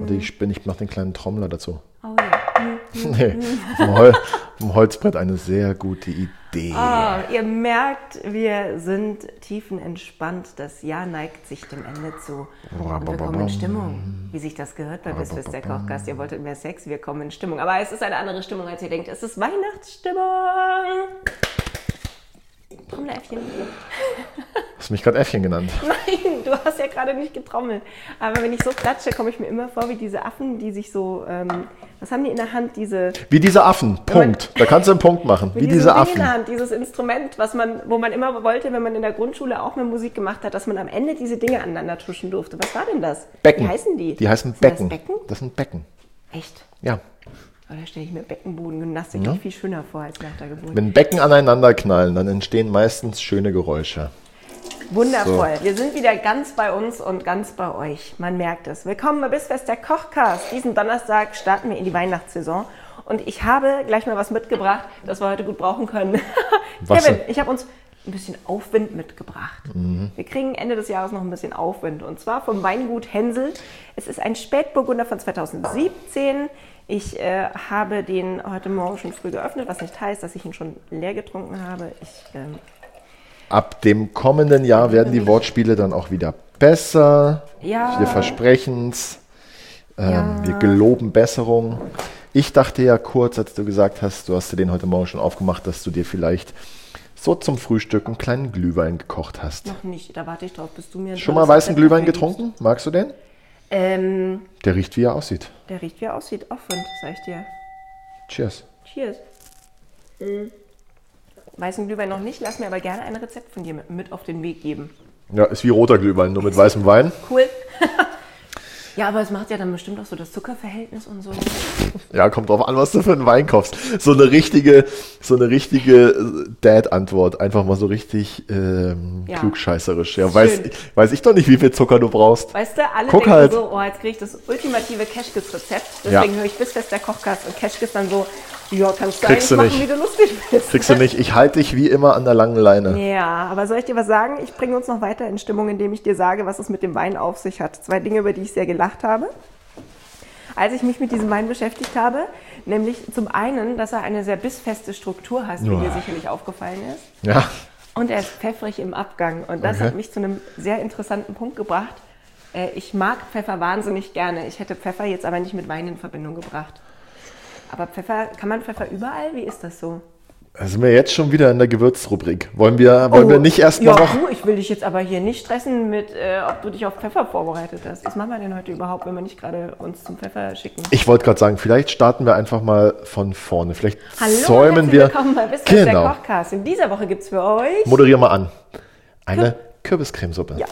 Warte, ich bin, ich mache den kleinen Trommler dazu. Oh ja. Nee, vom, Hol vom Holzbrett eine sehr gute Idee. Ah, ihr merkt, wir sind tiefenentspannt. Das Jahr neigt sich dem Ende zu. Und wir kommen in Stimmung, wie sich das gehört bei Bissfest der Kochgast. Ihr wolltet mehr Sex, wir kommen in Stimmung. Aber es ist eine andere Stimmung, als ihr denkt. Es ist Weihnachtsstimmung. Trommeläffchen. Hast du mich gerade Äffchen genannt? Nein, du hast ja gerade nicht getrommelt. Aber wenn ich so klatsche, komme ich mir immer vor wie diese Affen, die sich so, ähm, was haben die in der Hand? Diese Wie diese Affen. Punkt. Da kannst du einen Punkt machen. mit Wie diese Ding in Affen. der Hand, dieses Instrument, was man, wo man immer wollte, wenn man in der Grundschule auch mal Musik gemacht hat, dass man am Ende diese Dinge aneinander tuschen durfte. Was war denn das? Becken. Wie heißen die? Die heißen Becken. Das Becken? Das sind Becken. Echt? Ja. Oh, da stelle ich mir Beckenbodengymnastik gleich viel schöner vor als nach der Geburt. Wenn Becken aneinander knallen, dann entstehen meistens schöne Geräusche. Wundervoll. Wir sind wieder ganz bei uns und ganz bei euch. Man merkt es. Willkommen bei Bissfest der Kochcast. Diesen Donnerstag starten wir in die Weihnachtssaison. Und ich habe gleich mal was mitgebracht, das wir heute gut brauchen können. Was Kevin, ich habe uns ein bisschen Aufwind mitgebracht. Wir kriegen Ende des Jahres noch ein bisschen Aufwind. Und zwar vom Weingut Hänsel. Es ist ein Spätburgunder von 2017. Ich äh, habe den heute Morgen schon früh geöffnet, was nicht heißt, dass ich ihn schon leer getrunken habe. Ich ähm, Ab dem kommenden Jahr werden die Wortspiele dann auch wieder besser. Ja. Wir versprechen es. Ähm, Ja. Wir geloben Besserung. Ich dachte ja kurz, als du gesagt hast, du hast dir den heute Morgen schon aufgemacht, dass du dir vielleicht so zum Frühstück einen kleinen Glühwein gekocht hast. Noch nicht, da warte ich drauf, bis du mir Schon mal weißen Glühwein getrunken? Magst du den? Ähm, Der riecht, wie er aussieht. der riecht wie er aussieht. Aufwind, sag ich dir. Cheers. Cheers. Mhm. Weißen Glühwein noch nicht, lass mir aber gerne ein Rezept von dir mit, mit auf den Weg geben. Ja, ist wie roter Glühwein, nur mit weißem Wein. Cool. ja, aber es macht ja dann bestimmt auch so das Zuckerverhältnis und so. Ja, kommt drauf an, was du für einen Wein kaufst. So eine richtige, so eine richtige äh, Dad-Antwort. Einfach mal so richtig ähm, Ja. klugscheißerisch. Ja, weiß, weiß ich doch nicht, wie viel Zucker du brauchst. Weißt du, alle Guck denken halt. so, oh, jetzt kriege ich das ultimative Cashkis-Rezept. Ja. Deswegen höre ich Bissfest der Kochkast und Cashkis dann so, ja, kannst du Kriegst du machen, nicht. wie du lustig bist. Kriegst du nicht. Ich halte dich wie immer an der langen Leine. Ja, aber soll ich dir was sagen? Ich bringe uns noch weiter in Stimmung, indem ich dir sage, was es mit dem Wein auf sich hat. Zwei Dinge, über die ich sehr gelacht habe. Als ich mich mit diesem Wein beschäftigt habe, nämlich zum einen, dass er eine sehr bissfeste Struktur hat, wie Uah. dir sicherlich aufgefallen ist. Ja. Und er ist pfeffrig im Abgang. Und das Okay. hat mich zu einem sehr interessanten Punkt gebracht. Äh, Ich mag Pfeffer wahnsinnig gerne. Ich hätte Pfeffer jetzt aber nicht mit Wein in Verbindung gebracht. Aber Pfeffer, kann man Pfeffer überall? Wie ist das so? Da sind wir jetzt schon wieder in der Gewürzrubrik. Wollen wir, wollen wir nicht erst Oh, ja, mal noch. Du, ich will dich jetzt aber hier nicht stressen mit, äh, ob du dich auf Pfeffer vorbereitet hast. Was machen wir denn heute überhaupt, wenn wir nicht gerade uns zum Pfeffer schicken? Ich wollte gerade sagen, vielleicht starten wir einfach mal von vorne. Vielleicht Hallo, säumen herzlich wir. willkommen bei der Genau. Kochcast. In dieser Woche gibt es für euch... Moderier mal an. Eine Kürbiscremesuppe. Ja.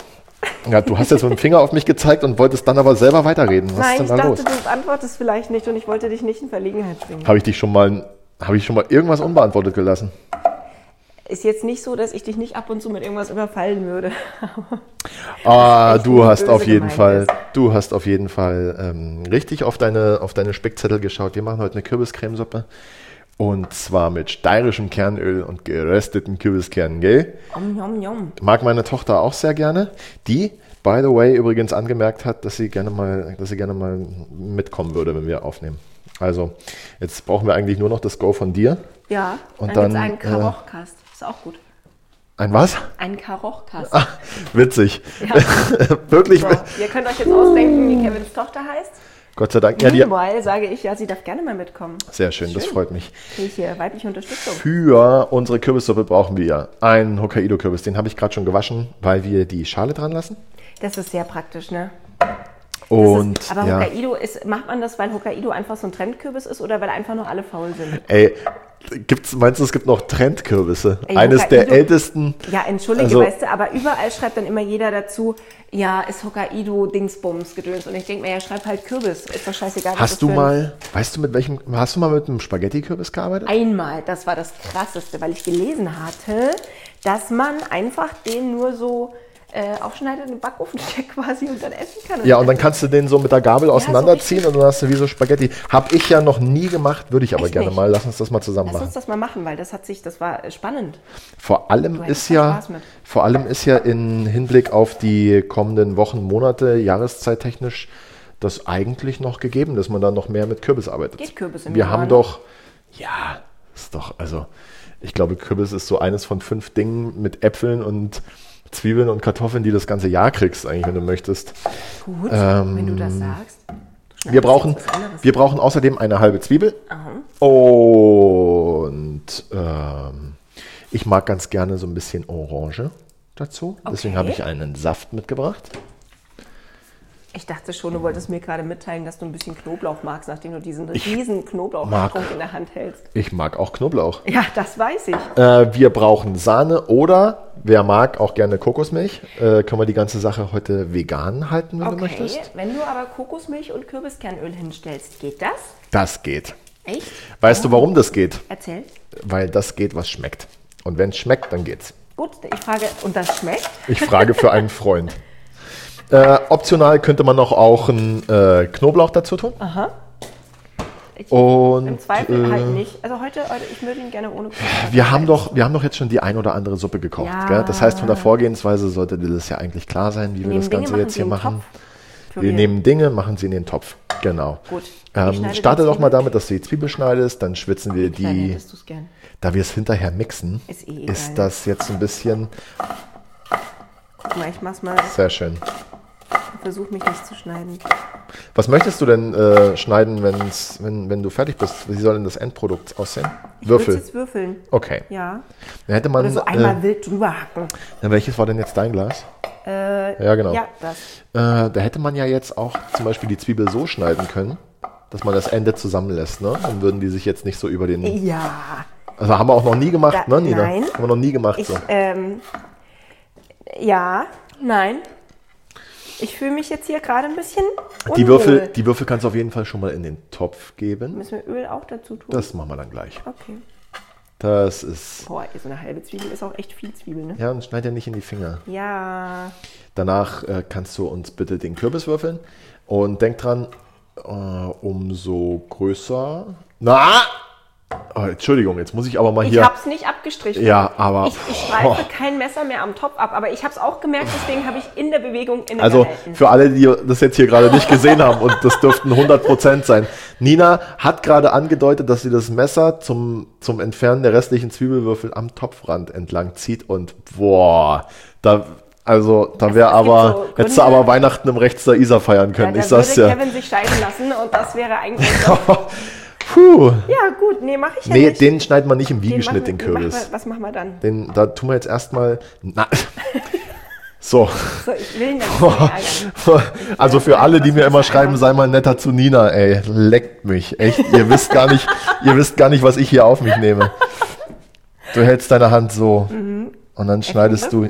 Ja, du hast jetzt mit dem Finger auf mich gezeigt und wolltest dann aber selber weiterreden. Was Nein, ist ich denn da dachte, los? du antwortest vielleicht nicht und ich wollte dich nicht in Verlegenheit bringen. Habe ich dich schon mal, habe ich schon mal irgendwas unbeantwortet gelassen? Ist jetzt nicht so, dass ich dich nicht ab und zu mit irgendwas überfallen würde. Ah, du hast auf jeden Fall, ist. du hast auf jeden Fall ähm, richtig auf deine, auf deine Spickzettel geschaut. Wir machen heute eine Kürbiscremesuppe. Und zwar mit steirischem Kernöl und gerösteten Kürbiskernen, gell? Om, yom, yom. Mag meine Tochter auch sehr gerne. Die, by the way, übrigens angemerkt hat, dass sie gerne mal, dass sie gerne mal mitkommen würde, wenn wir aufnehmen. Also, jetzt brauchen wir eigentlich nur noch das Go von dir. Ja, Und dann, dann, einen äh, Karochkast. Ist auch gut. Ein was? Ein Karochkast. Witzig. Ja. Wirklich. So, ihr könnt euch jetzt ausdenken, wie Kevins Tochter heißt. Gott sei Dank. Ja, die, Meanwhile sage ich, ja, sie darf gerne mal mitkommen. sehr schön, das Schön. freut mich. Kriege ich hier weibliche Unterstützung. Für unsere Kürbissuppe brauchen wir einen Hokkaido-Kürbis. Den habe ich gerade schon gewaschen, weil wir die Schale dran lassen. Das ist sehr praktisch, ne? Das Und ist, aber ja, Hokkaido, ist, macht man das, weil Hokkaido einfach so ein Trendkürbis ist oder weil einfach nur alle faul sind? ey, Gibt's, meinst du, es gibt noch Trendkürbisse? Ey, Eines der ältesten. Ja, entschuldige, Also- weißt du, aber überall schreibt dann immer jeder dazu, ja, ist Hokkaido Dingsbums gedöns. Und ich denke mir, ja, schreib halt Kürbis. Ist doch scheißegal. Hast du mal, weißt du mit welchem, hast du mal mit einem Spaghetti-Kürbis gearbeitet? Einmal, das war das Krasseste, weil ich gelesen hatte, dass man einfach den nur so äh, aufschneidet, in den Backofen steckt quasi und dann essen kann. Ja, und dann kannst du den so mit der Gabel so auseinanderziehen richtig. und dann hast du wie so Spaghetti. Hab ich ja noch nie gemacht, würde ich aber Echt gerne nicht? mal. Lass uns das mal zusammen Lass machen. uns das mal machen, weil das hat sich, das war äh, spannend. Vor allem ist ja, vor allem ist ja in Hinblick auf die kommenden Wochen, Monate, jahreszeittechnisch, das eigentlich noch gegeben, dass man da noch mehr mit Kürbis arbeitet. Geht Kürbis im Wir haben doch, ja, ist doch, also, ich glaube, Kürbis ist so eines von fünf Dingen mit Äpfeln und Zwiebeln und Kartoffeln, die du das ganze Jahr kriegst, eigentlich, wenn du möchtest. Gut, wenn du das sagst. Du Wir brauchen, wir brauchen außerdem eine halbe Zwiebel. Und ähm, ich mag ganz gerne so ein bisschen Orange dazu. Deswegen Okay. habe ich einen Saft mitgebracht. Ich dachte schon, du wolltest mir gerade mitteilen, dass du ein bisschen Knoblauch magst, nachdem du diesen riesen Knoblauchtrunk mag- in der Hand hältst. Ich mag auch Knoblauch. Ja, das weiß ich. Äh, wir brauchen Sahne oder, wer mag, auch gerne Kokosmilch. Äh, können wir die ganze Sache heute vegan halten, wenn du Okay, möchtest? wenn du aber Kokosmilch und Kürbiskernöl hinstellst, geht das? Das geht. Echt? Weißt du, warum das geht? Erzähl. Weil das geht, was schmeckt. Und wenn es schmeckt, dann geht's. Gut, ich frage, und das schmeckt? Ich frage für einen Freund. Äh, optional könnte man noch auch einen äh, Knoblauch dazu tun. Ich, Und Im Zweifel äh, halt nicht. Also heute, heute ich würde ihn gerne ohne Knoblauch. wir haben doch, wir haben doch jetzt schon die ein oder andere Suppe gekocht. Ja. Gell? Das heißt, von der Vorgehensweise sollte dir das ja eigentlich klar sein, wie wir, nehmen das Ganze jetzt hier machen Wir wir- nehmen Dinge, machen sie in den Topf. Genau. Gut. Ähm, starte doch mal damit, dass du die Zwiebel schneidest, dann schwitzen wir die, da wir es hinterher mixen, Ist eh ist das jetzt ein bisschen Guck mal, ich mach's mal. sehr schön. Versuch mich nicht zu schneiden. Was möchtest du denn äh, schneiden, wenn's, wenn, wenn du fertig bist? Wie soll denn das Endprodukt aussehen? Ich Würfel. jetzt würfeln. Okay. Ja. Dann hätte man. Oder so einmal äh, wild drüber hacken. na, welches war denn jetzt dein Glas? ja, genau. Ja, das. Äh, da hätte man ja jetzt auch zum Beispiel die Zwiebel so schneiden können, dass man das Ende zusammenlässt, ne? Dann würden die sich jetzt nicht so über den. Ja. Also haben wir auch noch nie gemacht, Da- ne, Nina? nein. Haben wir noch nie gemacht Ich, so. ähm, ja, nein. Ich fühle mich jetzt hier gerade ein bisschen Die. Würfel, die Würfel kannst du auf jeden Fall schon mal in den Topf geben. Müssen wir Öl auch dazu tun? Das machen wir dann gleich. Okay. Das ist. Boah, so eine halbe Zwiebel ist auch echt viel Zwiebel, ne? Ja, und schneid ja nicht in die Finger. Ja. Danach äh, kannst du uns bitte den Kürbis würfeln. Und denk dran, äh, umso größer. Na! Oh, Entschuldigung, jetzt muss ich aber mal Ich hier. hab's nicht abgestrichen. Ja, aber- Ich, ich streife kein Messer mehr am Topf ab, aber ich hab's auch gemerkt, deswegen habe ich in der Bewegung innegehalten. Also für alle, die das jetzt hier gerade nicht gesehen haben, und das dürften 100% sein. Nina hat gerade angedeutet, dass sie das Messer zum, zum Entfernen der restlichen Zwiebelwürfel am Topfrand entlang zieht und boah, da, also da wäre es gibt aber, so hättest du aber Weihnachten im Rechts der Isar feiern ja, können. da ich sag's würde ja. Kevin sich scheiden lassen und das wäre eigentlich. Puh. ja, gut, nee, mache ich ja Nee, nicht. den schneidet man nicht im Den Wiegeschnitt, machen den wir- machen Kürbis. wir- Was machen wir dann? Den, da tun wir jetzt erstmal. Na, so. So, ich will ihn nicht. Also für alle, die mir immer schreiben, sei mal netter zu Nina, ey, leckt mich. Echt, ihr wisst gar nicht, ihr wisst gar nicht, was ich hier auf mich nehme. Du hältst deine Hand so und dann schneidest du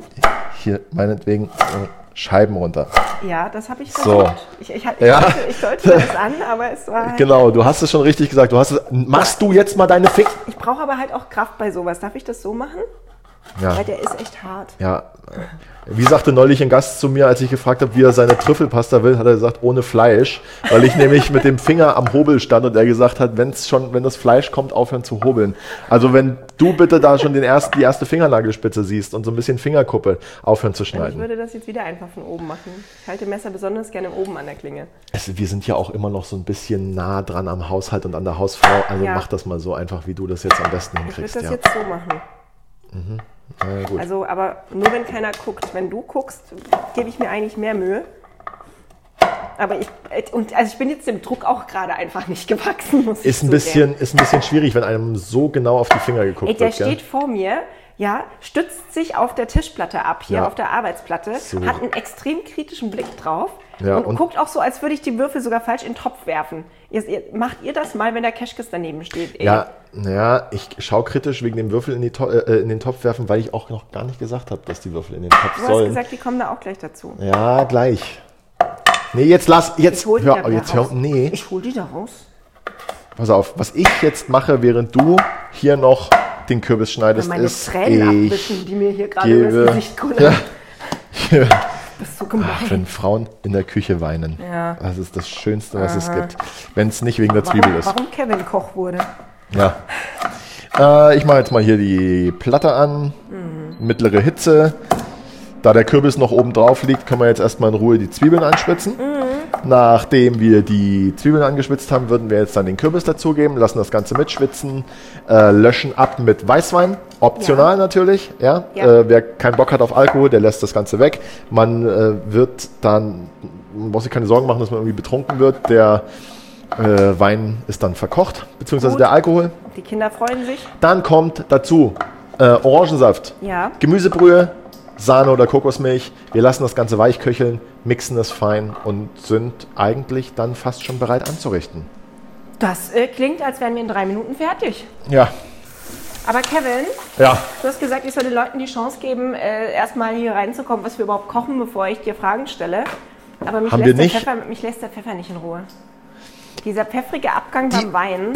hier meinetwegen so Scheiben runter. Ja, das habe ich So. versucht. Ich, ich, ich, Ja. sollte, ich sollte das an, aber es war. Halt, Genau, du hast es schon richtig gesagt. Du hast es, machst du jetzt mal deine Finger? Ich brauche aber halt auch Kraft bei sowas. Darf ich das so machen? Ja. Weil der ist echt hart. Ja, wie sagte neulich ein Gast zu mir, als ich gefragt habe, wie er seine Trüffelpasta will, hat er gesagt, ohne Fleisch, weil ich nämlich mit dem Finger am Hobel stand und er gesagt hat, wenn's schon, wenn das Fleisch kommt, aufhören zu hobeln. Also wenn du bitte da schon den ersten, die erste Fingernagelspitze siehst und so ein bisschen Fingerkuppe, aufhören zu Ich schneiden. würde das jetzt wieder einfach von oben machen. Ich halte Messer besonders gerne oben an der Klinge. Es, wir sind ja auch immer noch so ein bisschen nah dran am Haushalt und an der Hausfrau, also Ja. mach das mal so einfach, wie du das jetzt am besten Ich würde hinkriegst. das Ja. jetzt so machen. Na gut. Also, aber nur wenn keiner guckt. Wenn du guckst, gebe ich mir eigentlich mehr Mühe. Aber ich, und also ich bin jetzt dem Druck auch gerade einfach nicht gewachsen. Muss ich Ist ein, zugeben. bisschen, ist ein bisschen schwierig, wenn einem so genau auf die Finger geguckt Ey, der wird. gell? steht vor mir, ja, stützt sich auf der Tischplatte ab, hier Ja. auf der Arbeitsplatte, So. hat einen extrem kritischen Blick drauf Ja, und, und- guckt auch so, als würde ich die Würfel sogar falsch in den Topf werfen. Ihr, ihr, macht ihr das mal, wenn der Keschkes daneben steht? Ey. Ja, naja, ich schaue kritisch wegen dem Würfel in, äh, in den Topf werfen, weil ich auch noch gar nicht gesagt habe, dass die Würfel in den Topf Du hast sollen. gesagt, die kommen da auch gleich dazu. ja, gleich. Nee, jetzt lass, jetzt Ich hol die hör, da wieder jetzt hör, nee, Ich hol die da raus. pass auf, was ich jetzt mache, während du hier noch den Kürbis schneidest, meine ist, Tränen ich die mir hier gerade gebe, das Gesicht kullern. ja, bist so gemein. wenn Frauen in der Küche weinen. Ja. Das ist das Schönste, was es gibt. Wenn es nicht wegen der Zwiebel warum, ist. warum Kevin Koch wurde. Ja. Äh, ich mache jetzt mal hier die Platte an. Mittlere Hitze. Da der Kürbis noch oben drauf liegt, können wir jetzt erstmal in Ruhe die Zwiebeln anschwitzen. Nachdem wir die Zwiebeln angeschwitzt haben, würden wir jetzt dann den Kürbis dazugeben, lassen das Ganze mitschwitzen, äh, löschen ab mit Weißwein. Optional Ja. natürlich. Ja? Ja. Äh, wer keinen Bock hat auf Alkohol, der lässt das Ganze weg. Man äh, wird dann, man muss sich keine Sorgen machen, dass man irgendwie betrunken wird. Der äh, Wein ist dann verkocht, beziehungsweise Gut. der Alkohol. Die Kinder freuen sich. Dann kommt dazu äh, Orangensaft, Ja. Gemüsebrühe, Sahne oder Kokosmilch. Wir lassen das Ganze weich köcheln, mixen es fein und sind eigentlich dann fast schon bereit anzurichten. Das äh, klingt, als wären wir in drei Minuten fertig. Ja, Aber Kevin, ja. du hast gesagt, ich soll den Leuten die Chance geben, äh, erstmal hier reinzukommen, was wir überhaupt kochen, bevor ich dir Fragen stelle. Aber mich, Haben lässt, wir der nicht? Pfeffer, mich lässt der Pfeffer nicht in Ruhe. Dieser pfeffrige Abgang beim Wein,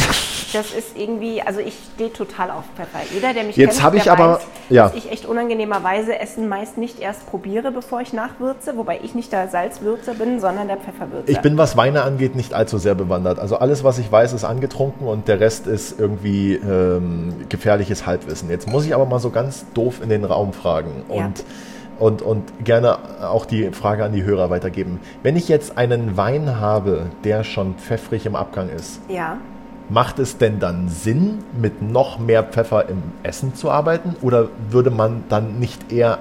das ist irgendwie, also ich stehe total auf Pfeffer. Jeder, der mich Jetzt kennt, ich der aber- weiß, ja. dass ich echt unangenehmerweise Essen meist nicht erst probiere, bevor ich nachwürze, wobei ich nicht der Salzwürzer bin, sondern der Pfefferwürzer. Ich bin, was Weine angeht, nicht allzu sehr bewandert. Also alles, was ich weiß, ist angetrunken und der Rest ist irgendwie ähm, gefährliches Halbwissen. Jetzt muss ich aber mal so ganz doof in den Raum fragen Ja. und, und, und gerne auch die Frage an die Hörer weitergeben. Wenn ich jetzt einen Wein habe, der schon pfeffrig im Abgang ist, ja. Macht es denn dann Sinn, mit noch mehr Pfeffer im Essen zu arbeiten? Oder würde man dann nicht eher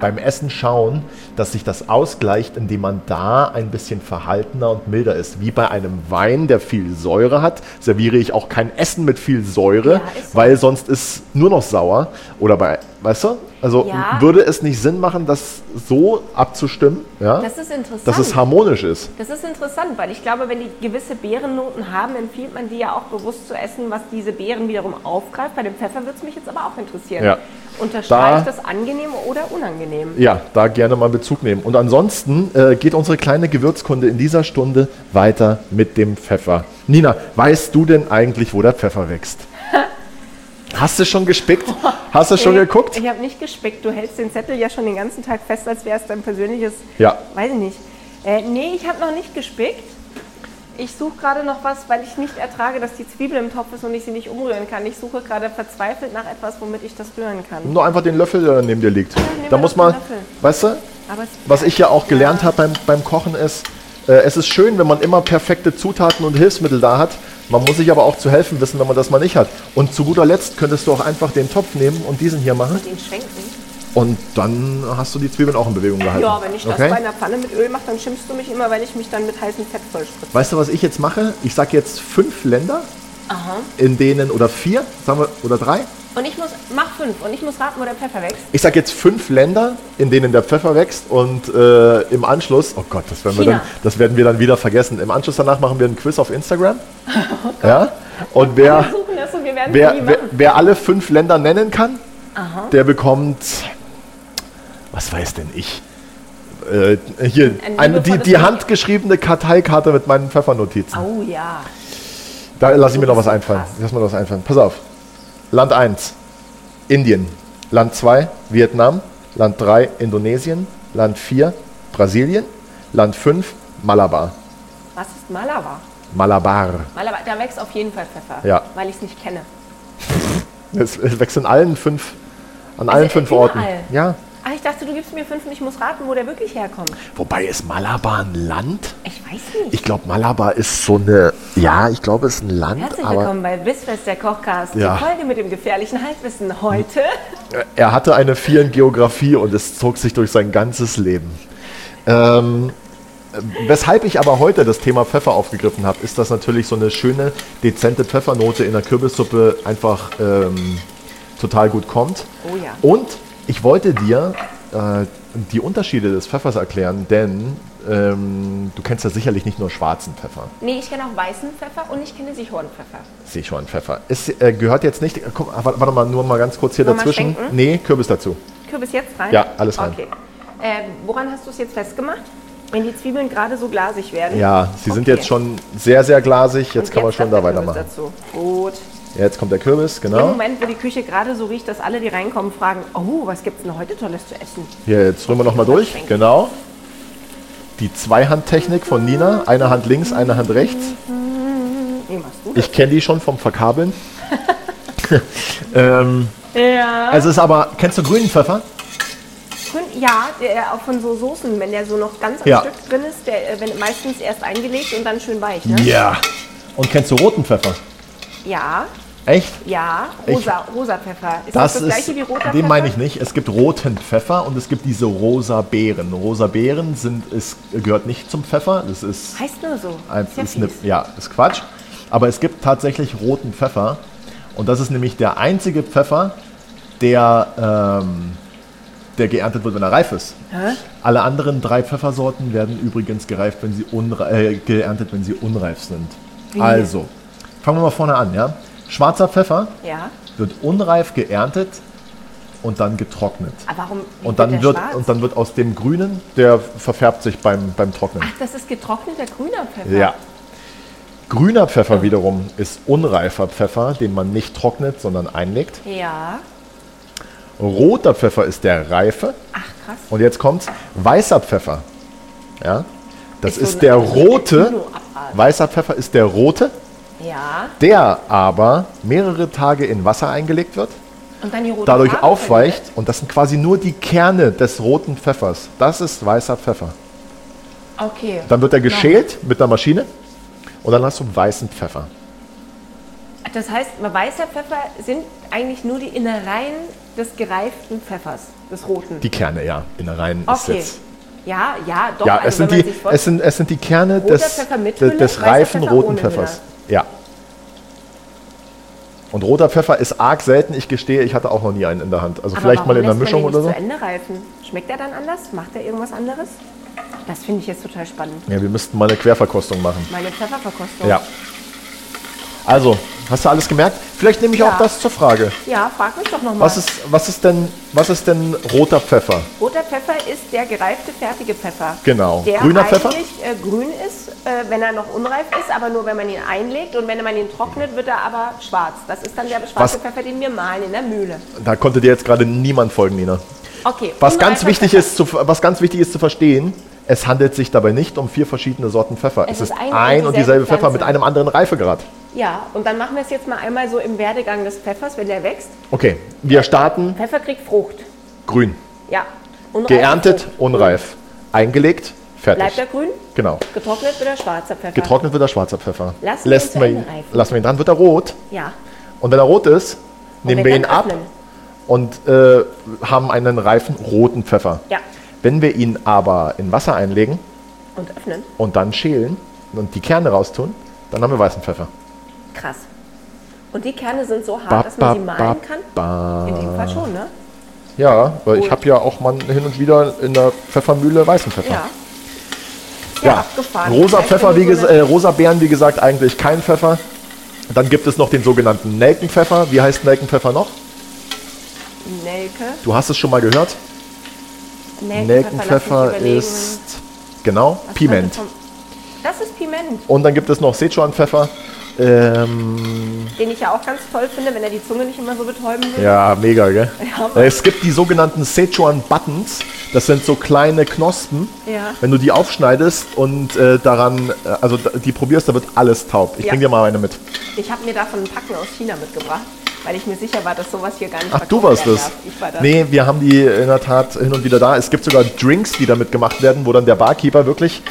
beim Essen schauen, dass sich das ausgleicht, indem man da ein bisschen verhaltener und milder ist? Wie bei einem Wein, der viel Säure hat, serviere ich auch kein Essen mit viel Säure, Ja, weil sonst ist nur noch sauer. Oder bei, weißt du? Also Ja. würde es nicht Sinn machen, das so abzustimmen, ja? Das ist interessant. dass es harmonisch ist? Das ist interessant, weil ich glaube, wenn die gewisse Beerennoten haben, empfiehlt man die ja auch bewusst zu essen, was diese Beeren wiederum aufgreift. Bei dem Pfeffer würde es mich jetzt aber auch interessieren. Ja. Unterstreicht Da- das angenehm oder unangenehm? Ja, da gerne mal Bezug nehmen. Und ansonsten äh, geht unsere kleine Gewürzkunde in dieser Stunde weiter mit dem Pfeffer. Nina, weißt du denn eigentlich, wo der Pfeffer wächst? Hast du schon gespickt? Hast du schon Nee, geguckt? Ich habe nicht gespickt. Du hältst den Zettel ja schon den ganzen Tag fest, als wäre es dein persönliches. Ja. Weiß ich nicht. Äh, nee, ich habe noch nicht gespickt. Ich suche gerade noch was, weil ich nicht ertrage, dass die Zwiebel im Topf ist und ich sie nicht umrühren kann. Ich suche gerade verzweifelt nach etwas, womit ich das rühren kann. Nur einfach den Löffel, der neben dir liegt. nehmen Da muss man, weißt du, was ich ja auch gelernt habe beim, beim Kochen ist, äh, es ist schön, wenn man immer perfekte Zutaten und Hilfsmittel da hat. Man muss sich aber auch zu helfen wissen, wenn man das mal nicht hat. Und zu guter Letzt könntest du auch einfach den Topf nehmen und diesen hier machen. den schwenken. Und dann hast du die Zwiebeln auch in Bewegung gehalten. Ja, wenn ich das okay? bei einer Pfanne mit Öl mache, dann schimpfst du mich immer, weil ich mich dann mit heißem Fett vollspritze. Weißt du, was ich jetzt mache? Ich sage jetzt fünf Länder, in denen, oder vier, sagen wir, oder drei. Und ich muss, mach fünf und ich muss raten, wo der Pfeffer wächst. Ich sage jetzt fünf Länder, in denen der Pfeffer wächst und äh, im Anschluss, oh Gott, das werden, wir dann, das werden wir dann wieder vergessen. Im Anschluss danach machen wir einen Quiz auf Instagram. ja? Und wer, das und wer, wer, wer alle fünf Länder nennen kann, der bekommt, was weiß denn ich? Äh, hier, Ein eine, die, die handgeschriebene Karteikarte mit meinen Pfeffernotizen. Oh ja. Da lasse ich mir noch was einfallen. krass. Lass mir noch was einfallen. Pass auf. Land 1, Indien. Land 2, Vietnam. Land 3, Indonesien. Land 4, Brasilien. Land 5, Malabar. Was ist Malabar? Malabar. Malabar, da wächst auf jeden Fall Pfeffer. Ja. Weil ich es nicht kenne. Es, wächst in allen fünf, an allen fünf überall? Orten. Ja. Ah, ich dachte, du gibst mir fünf und ich muss raten, wo der wirklich herkommt. Wobei ist Malabar ein Land? Ich weiß nicht. Ich glaube, Malabar ist so eine. Ja, ich glaube, es ist ein Land, Herzlich willkommen bei Bissfest, der Kochcast. Ja. Die Folge mit dem gefährlichen Halbwissen heute. er hatte eine 4 in Geografie und es zog sich durch sein ganzes Leben. Ähm, weshalb ich aber heute das Thema Pfeffer aufgegriffen habe, ist, dass natürlich so eine schöne, dezente Pfeffernote in der Kürbissuppe einfach ähm, total gut kommt. Oh ja. Und ich wollte dir äh, die Unterschiede des Pfeffers erklären, denn ähm, du kennst ja sicherlich nicht nur schwarzen Pfeffer. Nee, ich kenne auch weißen Pfeffer und ich kenne Sichornpfeffer. Sichuan-Pfeffer. Es äh, gehört jetzt nicht. Guck, warte, warte mal, nur mal ganz kurz hier mal dazwischen. Nee, Kürbis dazu. Kürbis jetzt rein? Ja, alles rein. Okay. Äh, woran hast du es jetzt festgemacht? Wenn die Zwiebeln gerade so glasig werden? Ja, sie sind Okay. jetzt schon sehr, sehr glasig. Jetzt Und kann man schon da weitermachen. Dazu. Gut. Jetzt kommt der Kürbis, Im genau. Moment, wo die Küche gerade so riecht, dass alle, die reinkommen, fragen, oh, was gibt's denn heute Tolles zu essen? Hier, jetzt rühren wir nochmal durch. Genau. Die Zweihandtechnik von Nina. Eine Hand links, eine Hand rechts. Nee, das? Ich kenne die schon vom Verkabeln. ähm, Ja. also ist aber, kennst du grünen Pfeffer? Ja, der, auch von so Soßen, wenn der so noch ganz am Ja. Stück drin ist, der äh, wenn, meistens erst eingelegt und dann schön weich, ne? Ja. Und kennst du roten Pfeffer? Ja, Echt? ja, rosa, rosa Pfeffer. Ist Das, das das gleiche ist, wie roter den Pfeffer? meine ich nicht. Es gibt roten Pfeffer und es gibt diese rosa Beeren. Rosa Beeren sind, es gehört nicht zum Pfeffer. Das ist, Heißt nur so. ein, Ist ja ist, fies. ja, ist Quatsch. Aber es gibt tatsächlich roten Pfeffer. Und das ist nämlich der einzige Pfeffer, der, ähm, der geerntet wird, wenn er reif ist. Alle anderen drei Pfeffersorten werden übrigens gereift, wenn sie äh, geerntet, wenn sie unreif sind. Also, fangen wir mal vorne an. Ja? Schwarzer Pfeffer Ja. wird unreif geerntet und dann getrocknet. Aber warum Und dann, wird, schwarz? und dann wird aus dem Grünen, der verfärbt sich beim, beim Trocknen. Ach, das ist getrockneter grüner Pfeffer. Ja. Grüner Pfeffer wiederum ist unreifer Pfeffer, den man nicht trocknet, sondern einlegt. Ja. Roter Pfeffer ist der reife. Ach, krass. Und jetzt kommt's weißer Pfeffer. Ja, das Ist ist, so der rote. Weißer Pfeffer ist der rote, Ja. der aber mehrere Tage in Wasser eingelegt wird, dadurch Farbe aufweicht und das sind quasi nur die Kerne des roten Pfeffers. Das ist weißer Pfeffer. Okay. Dann wird er geschält mit einer Maschine und dann hast du weißen Pfeffer. Das heißt, weißer Pfeffer sind eigentlich nur die Innereien des gereiften Pfeffers, des roten. Die Kerne, ja, Innereien ist okay. jetzt. Ja, ja, doch. Ja, also es, sind wenn die, es, sind, es sind die Kerne des, des, reifen roten Pfeffers. Ja. Und roter Pfeffer ist arg selten. Ich gestehe, ich hatte auch noch nie einen in der Hand. Also Aber vielleicht mal in der man Mischung oder so. zu Ende reifen? Schmeckt er dann anders? Macht er irgendwas anderes? Das finde ich jetzt total spannend. Ja, wir müssten mal eine Querverkostung machen. Meine Pfefferverkostung. Ja. Also, hast du alles gemerkt? Vielleicht nehme ich Ja. auch das zur Frage. Ja, frag mich doch nochmal. Was ist, was, ist denn, was ist denn roter Pfeffer? Roter Pfeffer ist der gereifte, fertige Pfeffer. Genau. Der Grüner Pfeffer? äh, grün ist, äh, wenn er noch unreif ist, aber nur wenn man ihn einlegt. Und wenn man ihn trocknet, wird er aber schwarz. Das ist dann der schwarze Was? Pfeffer, den wir mahlen in der Mühle. Da konnte dir jetzt gerade niemand folgen, Nina. Okay. Was ganz, wichtig Pfeffer. ist zu, was ganz wichtig ist zu verstehen, es handelt sich dabei nicht um vier verschiedene Sorten Pfeffer. Es, Es ist ein, und dieselbe Pfeffer Pflanze. mit einem anderen Reifegrad. Ja, und dann machen wir es jetzt mal einmal so im Werdegang des Pfeffers, wenn der wächst. Okay, wir starten Pfeffer kriegt Frucht. grün. Ja. Unreife Geerntet, Frucht. unreif. Eingelegt, fertig. Bleibt er grün? Genau. Getrocknet wird er schwarzer Pfeffer. Getrocknet wird er schwarzer Pfeffer. Lassen wir Lässt ihn wir ihn, lassen wir ihn dran, wird er rot. Ja. Und wenn er rot ist, nehmen wir ihn ab öffnen. und äh, haben einen reifen roten Pfeffer. Ja. Wenn wir ihn aber in Wasser einlegen Und öffnen. und dann schälen und die Kerne raustun, dann haben wir weißen Pfeffer. Krass. Und die Kerne sind so hart, Ba, dass man sie mahlen ba, kann? ba. In dem Fall schon, ne? Ja, weil ich Cool. habe ja auch mal hin und wieder in der Pfeffermühle weißen Pfeffer. Ja. Ja, abgefahren. rosa Pfeffer, wie so äh, rosa Beeren, wie gesagt, eigentlich kein Pfeffer. Dann gibt es noch den sogenannten Nelkenpfeffer. Wie heißt Nelkenpfeffer noch? Nelke. Du hast es schon mal gehört. Nelkenpfeffer überlegen. ist genau Was Piment. Das ist Piment, Und dann gibt es noch Sichuan-Pfeffer. Ähm, den ich ja auch ganz toll finde, wenn er die Zunge nicht immer so betäuben will. ja, mega, gell? Ja, es gibt die sogenannten Sichuan-Buttons. Das sind so kleine Knospen. Ja. Wenn du die aufschneidest und äh, daran, äh, also die probierst, da wird alles taub. Ich Ja. bring dir mal eine mit. Ich habe mir davon ein Packen aus China mitgebracht, weil ich mir sicher war, dass sowas hier gar nicht Ach, du warst das. war das. Nee, wir haben die in der Tat hin und wieder da. Es gibt sogar Drinks, die damit gemacht werden, wo dann der Barkeeper wirklich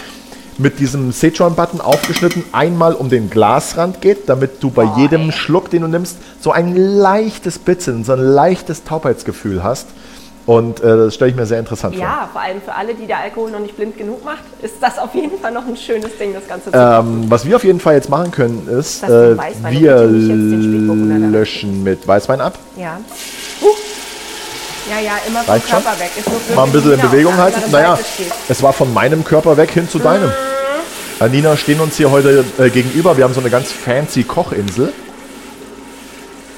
mit diesem Sichuan-Button aufgeschnitten einmal um den Glasrand geht, damit du bei Boah, jedem ey. Schluck, den du nimmst, so ein leichtes Bitzeln, so ein leichtes Taubheitsgefühl hast. Und äh, das stelle ich mir sehr interessant Ja, vor allem für alle, die der Alkohol noch nicht blind genug macht, ist das auf jeden Fall noch ein schönes Ding, das Ganze zu vor. kochen. Ähm, was wir auf jeden Fall jetzt machen können, ist, äh, wir löschen mit Weißwein ab. Ja. Huch. Ja, ja, immer vom Reicht schon? Körper weg. Ist nur Mal ein bisschen in Bewegung halten. Naja, es war von meinem Körper weg hin zu deinem. Anina stehen uns hier heute äh, gegenüber. Wir haben so eine ganz fancy Kochinsel.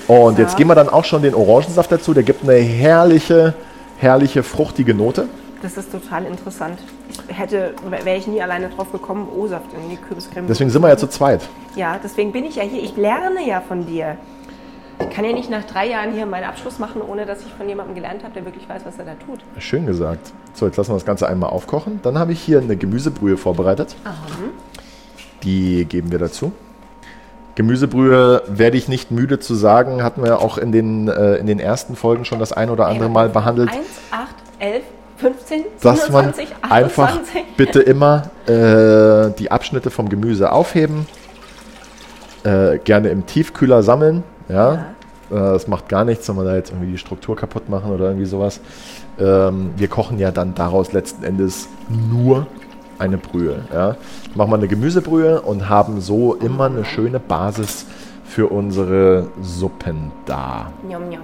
Und jetzt Ja. geben wir dann auch schon den Orangensaft dazu. Der gibt eine herrliche, herrliche, fruchtige Note. Das ist total interessant. Hätte, wäre ich nie alleine drauf gekommen, O-Saft in die Kürbiscreme. Deswegen sind wir ja zu zweit. Ja, deswegen bin ich ja hier. Ich lerne ja von dir. Ich kann ja nicht nach drei Jahren hier meinen Abschluss machen, ohne dass ich von jemandem gelernt habe, der wirklich weiß, was er da tut. Schön gesagt. So, jetzt lassen wir das Ganze einmal aufkochen. Dann habe ich hier eine Gemüsebrühe vorbereitet. Die geben wir dazu. Gemüsebrühe werde ich nicht müde zu sagen, hatten wir auch in den, äh, in den ersten Folgen schon das ein oder andere Mal behandelt. 1, 8, 11, 15, dass man 27, einfach 28. bitte immer äh, die Abschnitte vom Gemüse aufheben, äh, gerne im Tiefkühler sammeln. Ja, Äh, das macht gar nichts, wenn wir da jetzt irgendwie die Struktur kaputt machen oder irgendwie sowas. Ähm, wir kochen ja dann daraus letzten Endes nur eine Brühe. Ja. Machen wir eine Gemüsebrühe und haben so immer eine schöne Basis für unsere Suppen da. Njam, njam.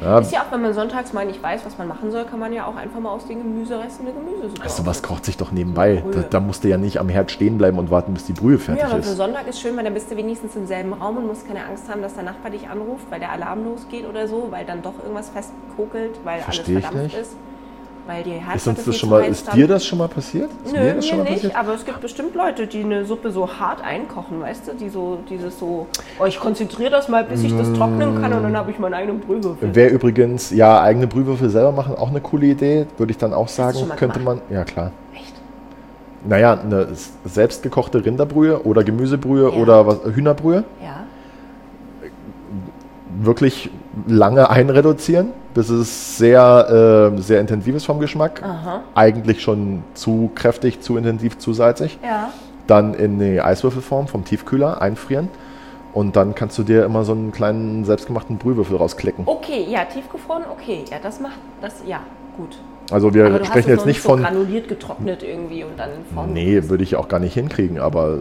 Ja, Ist ja auch, wenn man sonntags mal nicht weiß, was man machen soll, kann man ja auch einfach mal aus den Gemüseresten eine Gemüsesuppe weißt du, was kocht sich doch nebenbei? Da, da musst du ja nicht am Herd stehen bleiben und warten, bis die Brühe fertig Ja, aber für ist. Sonntag ist schön, weil dann bist du wenigstens im selben Raum und musst keine Angst haben, dass der Nachbar dich anruft, weil der Alarm losgeht oder so, weil dann doch irgendwas festkokelt, weil Versteh alles verdampft nicht. ist. Weil die Ist, Herdplatte uns viel das schon mal, ist dir das schon mal passiert? Ist Nö, das mir schon mal nicht, passiert? aber es gibt bestimmt Leute, die eine Suppe so hart einkochen, weißt du, die so, dieses so, oh, ich konzentriere das mal, bis ich das trocknen kann und dann habe ich meinen eigenen Brühwürfel. Wäre übrigens, ja, eigene Brühwürfel selber machen, auch eine coole Idee, würde ich dann auch sagen. Könnte gemacht? man, ja klar. Echt? Naja, eine selbstgekochte Rinderbrühe oder Gemüsebrühe Ja. oder was, Hühnerbrühe. Ja. Wirklich lange einreduzieren, bis es sehr, äh, sehr intensiv ist vom Geschmack. Aha. Eigentlich schon zu kräftig, zu intensiv, zu salzig. Ja. Dann in die Eiswürfelform vom Tiefkühler einfrieren. Und dann kannst du dir immer so einen kleinen selbstgemachten Brühwürfel rausklicken. Okay, ja, tiefgefroren, okay. Ja, das macht, das, ja, gut. Also wir sprechen jetzt nicht so von. granuliert getrocknet irgendwie und dann in Form Nee, würde ich auch gar nicht hinkriegen, aber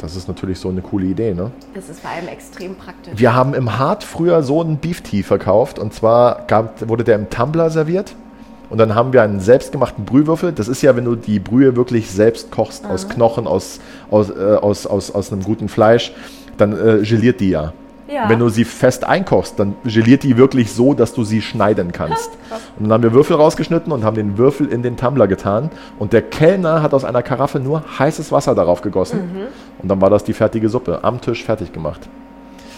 das ist natürlich so eine coole Idee, ne? Das ist vor allem extrem praktisch. Wir haben im Hart früher so einen Beef Tea verkauft und zwar gab, wurde der im Tumbler serviert und dann haben wir einen selbstgemachten Brühwürfel. Das ist ja, wenn du die Brühe wirklich selbst kochst, aus Knochen, aus, aus, äh, aus, aus, aus einem guten Fleisch, dann äh, geliert die ja. Ja. Wenn du sie fest einkochst, dann geliert die wirklich so, dass du sie schneiden kannst. Und dann haben wir Würfel rausgeschnitten und haben den Würfel in den Tumbler getan. Und der Kellner hat aus einer Karaffe nur heißes Wasser darauf gegossen. Mhm. Und dann war das die fertige Suppe am Tisch fertig gemacht.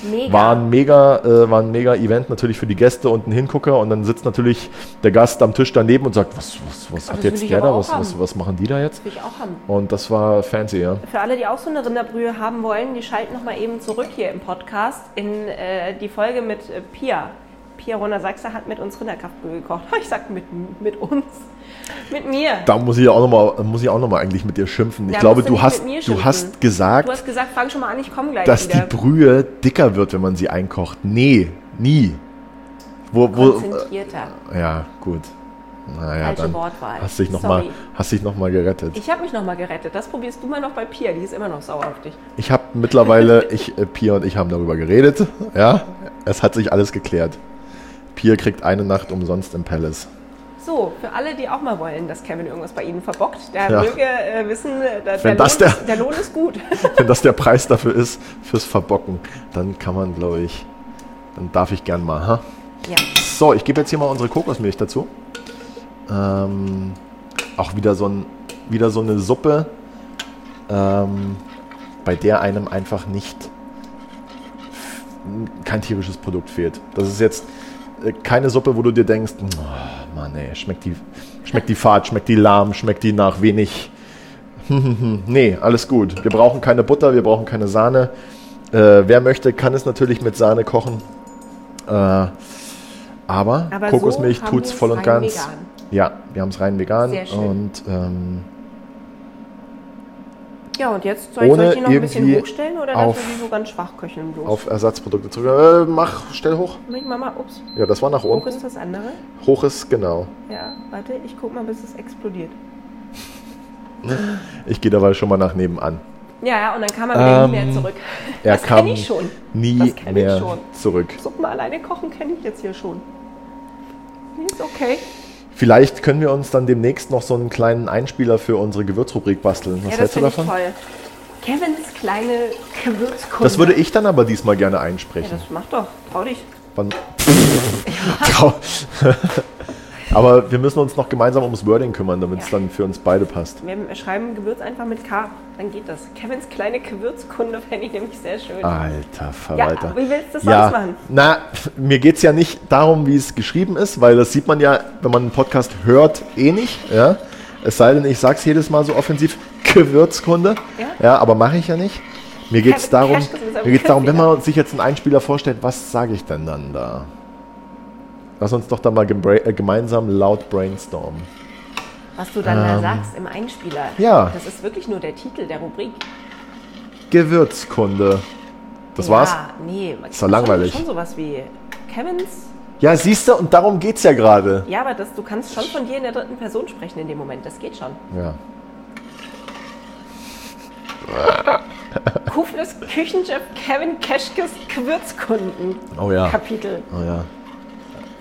Mega. War ein mega, äh, war ein mega Event natürlich für die Gäste und ein Hingucker. Und dann sitzt natürlich der Gast am Tisch daneben und sagt, was, was, was hat das jetzt der da? Was, was, was machen die da jetzt? will ich auch haben. Und das war fancy, ja. Für alle, die auch so eine Rinderbrühe haben wollen, die schalten noch mal eben zurück hier im Podcast in äh, die Folge mit äh, Pia. Pia Rona Sachse hat mit uns Rinderkraftbrühe gekocht. Ich sag mit, mit uns. Mit mir. Da muss ich auch nochmal, muss ich auch noch mal eigentlich mit dir schimpfen. Ich Ja, glaube, du hast, du hast gesagt, Du hast gesagt, fang schon mal an, ich komme gleich dass wieder. die Brühe dicker wird, wenn man sie einkocht. Nee, nie. Wo, wo, Konzentrierter. äh, ja, gut. Naja, Falsche dann Wortwahl. hast dich noch mal, hast dich noch mal gerettet. Ich habe mich noch mal gerettet. Das probierst du mal noch bei Pia. Die ist immer noch sauer auf dich. Ich habe mittlerweile, ich, äh, Pia und ich haben darüber geredet. Ja, es hat sich alles geklärt. Pia kriegt eine Nacht umsonst im Palace. So, für alle, die auch mal wollen, dass Kevin irgendwas bei ihnen verbockt, der Ja. möge äh, wissen, äh, der, Lohn der- ist, der Lohn ist gut. Wenn das der Preis dafür ist, fürs Verbocken, dann kann man, glaube ich, dann darf ich gern mal. Ha? ja. So, ich gebe jetzt hier mal unsere Kokosmilch dazu. Ähm, auch wieder so, ein, wieder so eine Suppe, ähm, bei der einem einfach nicht kein tierisches Produkt fehlt. Das ist jetzt keine Suppe, wo du dir denkst, oh, Mann, ey, schmeckt die, schmeckt die fad, schmeckt die lahm, schmeckt die nach wenig. nee, alles gut. Wir brauchen keine Butter, wir brauchen keine Sahne. Äh, wer möchte, kann es natürlich mit Sahne kochen. Äh, aber, Aber Kokosmilch so tut's es voll und ganz. vegan. Ja, wir haben es rein vegan Sehr schön. und ähm, Ja, und jetzt soll ich, soll ich die noch ein bisschen hochstellen oder auf- lassen wir die so ganz schwach köcheln bloß? Auf Ersatzprodukte zurück. Äh, mach, stell hoch. Moment, Mama, ups. Ja, das war nach Hoch unten. ist das andere. Hoch ist, genau. Ja, warte, ich guck mal, bis es explodiert. Ich gehe dabei schon mal nach nebenan. Ja, ja, und dann kam er wieder nie Ähm, mehr zurück. Er das kam kenne ich schon. nie ich mehr schon. zurück. Suppen alleine kochen kenne ich jetzt hier schon. Nee, ist okay. Vielleicht können wir uns dann demnächst noch so einen kleinen Einspieler für unsere Gewürzrubrik basteln. Was ja, hältst du davon? toll. Kevins kleine Gewürzkunde. Das würde ich dann aber diesmal gerne Ja, einsprechen. das mach doch. Trau dich. Wann- Trau- aber wir müssen uns noch gemeinsam ums Wording kümmern, damit es Ja. dann für uns beide passt. Wir schreiben Gewürz einfach mit K. Dann geht das. Kevins kleine Gewürzkunde fände ich nämlich sehr schön. Alter ja, Verwalter. wie willst du das Ja, sonst machen? na, mir geht es ja nicht darum, wie es geschrieben ist, weil das sieht man ja, wenn man einen Podcast hört, eh nicht. Ja? Es sei denn, ich sage es jedes Mal so offensiv, Gewürzkunde. Ja. Ja, aber mache ich ja nicht. Mir geht es darum, mir geht's darum, wenn man sich jetzt einen Einspieler vorstellt, was sage ich denn dann da? Lass uns doch da mal äh, gemeinsam laut brainstormen. Was du dann da sagst im Einspieler. Ähm. ja. Das ist wirklich nur der Titel der Rubrik. Gewürzkunde. Das ja, war's? Nee, man Ist doch langweilig. Schon, schon sowas wie Kevins. Ja, siehst du, und darum geht's ja gerade. Ja, aber das, du kannst schon von dir in der dritten Person sprechen in dem Moment. Das geht schon. Ja. Kufles Küchenchef Kevin Keschkes Gewürzkunden. Oh ja. Kapitel. Oh ja.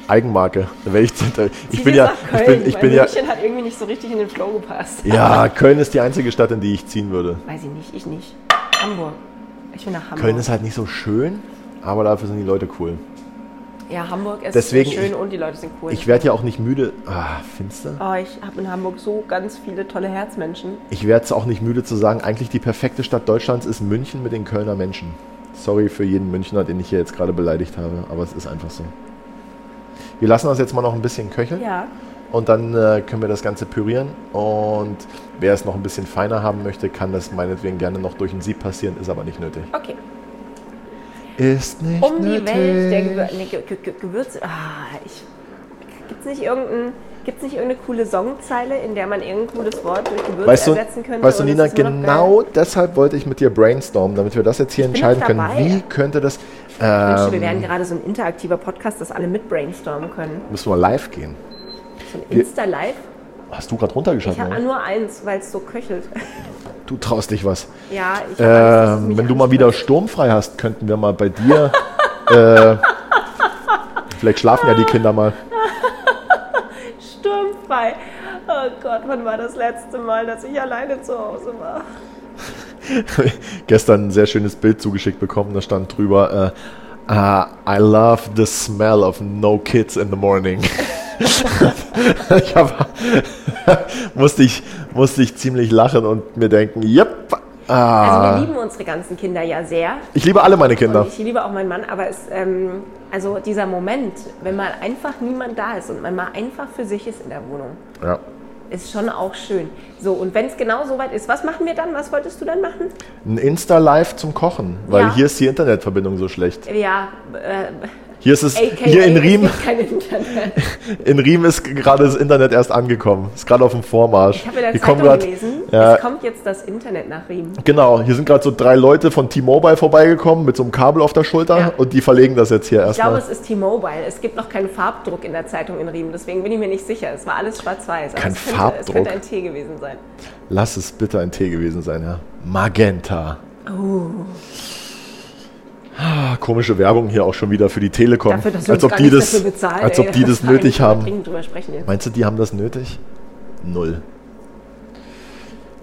Eigenmarke. Ich, ich bin ja, ich bin, ich bin ja, München hat irgendwie nicht so richtig in den Flow gepasst. ja, Köln ist die einzige Stadt, in die ich ziehen würde. Weiß ich nicht, ich nicht. Hamburg. Ich will nach Hamburg. Köln ist halt nicht so schön, aber dafür sind die Leute cool. ja, Hamburg ist Deswegen, schön ich- und die Leute sind cool. Ich werde ja auch nicht müde. Ah, findest du? oh, ich habe in Hamburg so ganz viele tolle Herzmenschen. Ich werde es auch nicht müde zu sagen, eigentlich die perfekte Stadt Deutschlands ist München mit den Kölner Menschen. Sorry für jeden Münchner, den ich hier jetzt gerade beleidigt habe, aber es ist einfach so. Wir lassen das jetzt mal noch ein bisschen köcheln Ja. und dann äh, können wir das Ganze pürieren. Und wer es noch ein bisschen feiner haben möchte, kann das meinetwegen gerne noch durch ein Sieb passieren, ist aber nicht nötig. Okay. Ist nicht Um die nötig. Welt der Gewür nee, Ge Ge Ge Gewürze. Ah, ich. Gibt's nicht irgendein. Gibt's nicht irgendeine coole Songzeile, in der man irgendein cooles Wort durch Gewürze Weißt du, ersetzen könnte? weißt du es Nina, genau deshalb wollte ich mit dir brainstormen, damit wir das jetzt hier bin entscheiden können. Wie könnte das. Ich wünschte, wir Ähm, wären gerade so ein interaktiver Podcast, dass alle mit brainstormen können. müssen wir live gehen. So ein Insta-Live. Hast du gerade Ich runtergeschaltet? habe oder? nur eins, weil es so köchelt. Du traust dich was. Ja, ich hab Angst, Ähm, wenn du mal wieder sturmfrei hast, könnten wir mal bei dir. äh, vielleicht schlafen ja die Kinder mal. Sturmfrei. Oh Gott, wann war das letzte Mal, dass ich alleine zu Hause war? Gestern ein sehr schönes Bild zugeschickt bekommen. Da stand drüber: äh, ah, I love the smell of no kids in the morning. ich hab, musste, ich, musste ich ziemlich lachen und mir denken: Yep. Also Ah, wir lieben unsere ganzen Kinder ja sehr. ich liebe alle meine Kinder. Und ich liebe auch meinen Mann, aber es, ähm, also dieser Moment, wenn mal einfach niemand da ist und man mal einfach für sich ist in der Wohnung, Ja. Ist schon auch schön. So, und wenn es genau so weit ist, was machen wir dann? Was wolltest du dann machen? Ein Insta-Live zum Kochen, weil Ja. hier ist die Internetverbindung so schlecht. Ja, äh, Hier ist es, AKA, hier in es Riem, in Riem ist gerade das Internet erst angekommen. Ist gerade auf dem Vormarsch. Ich habe in der Zeitung grad- gelesen, Ja, es kommt jetzt das Internet nach Riem. genau, hier sind gerade so drei Leute von T-Mobile vorbeigekommen mit so einem Kabel auf der Schulter Ja. und die verlegen das jetzt hier Ich glaube, erstmal. es ist T-Mobile. Es gibt noch keinen Farbdruck in der Zeitung in Riem, deswegen bin ich mir nicht sicher. Es war alles schwarz-weiß. Kein es könnte, Es Farbdruck? könnte ein T gewesen sein. Lass es bitte ein T gewesen sein, ja. Magenta. Ah, komische Werbung hier auch schon wieder für die Telekom. Dafür, als ob die das, bezahlen. als ey. ob die das nötig haben. Meinst du, die haben das nötig? Null.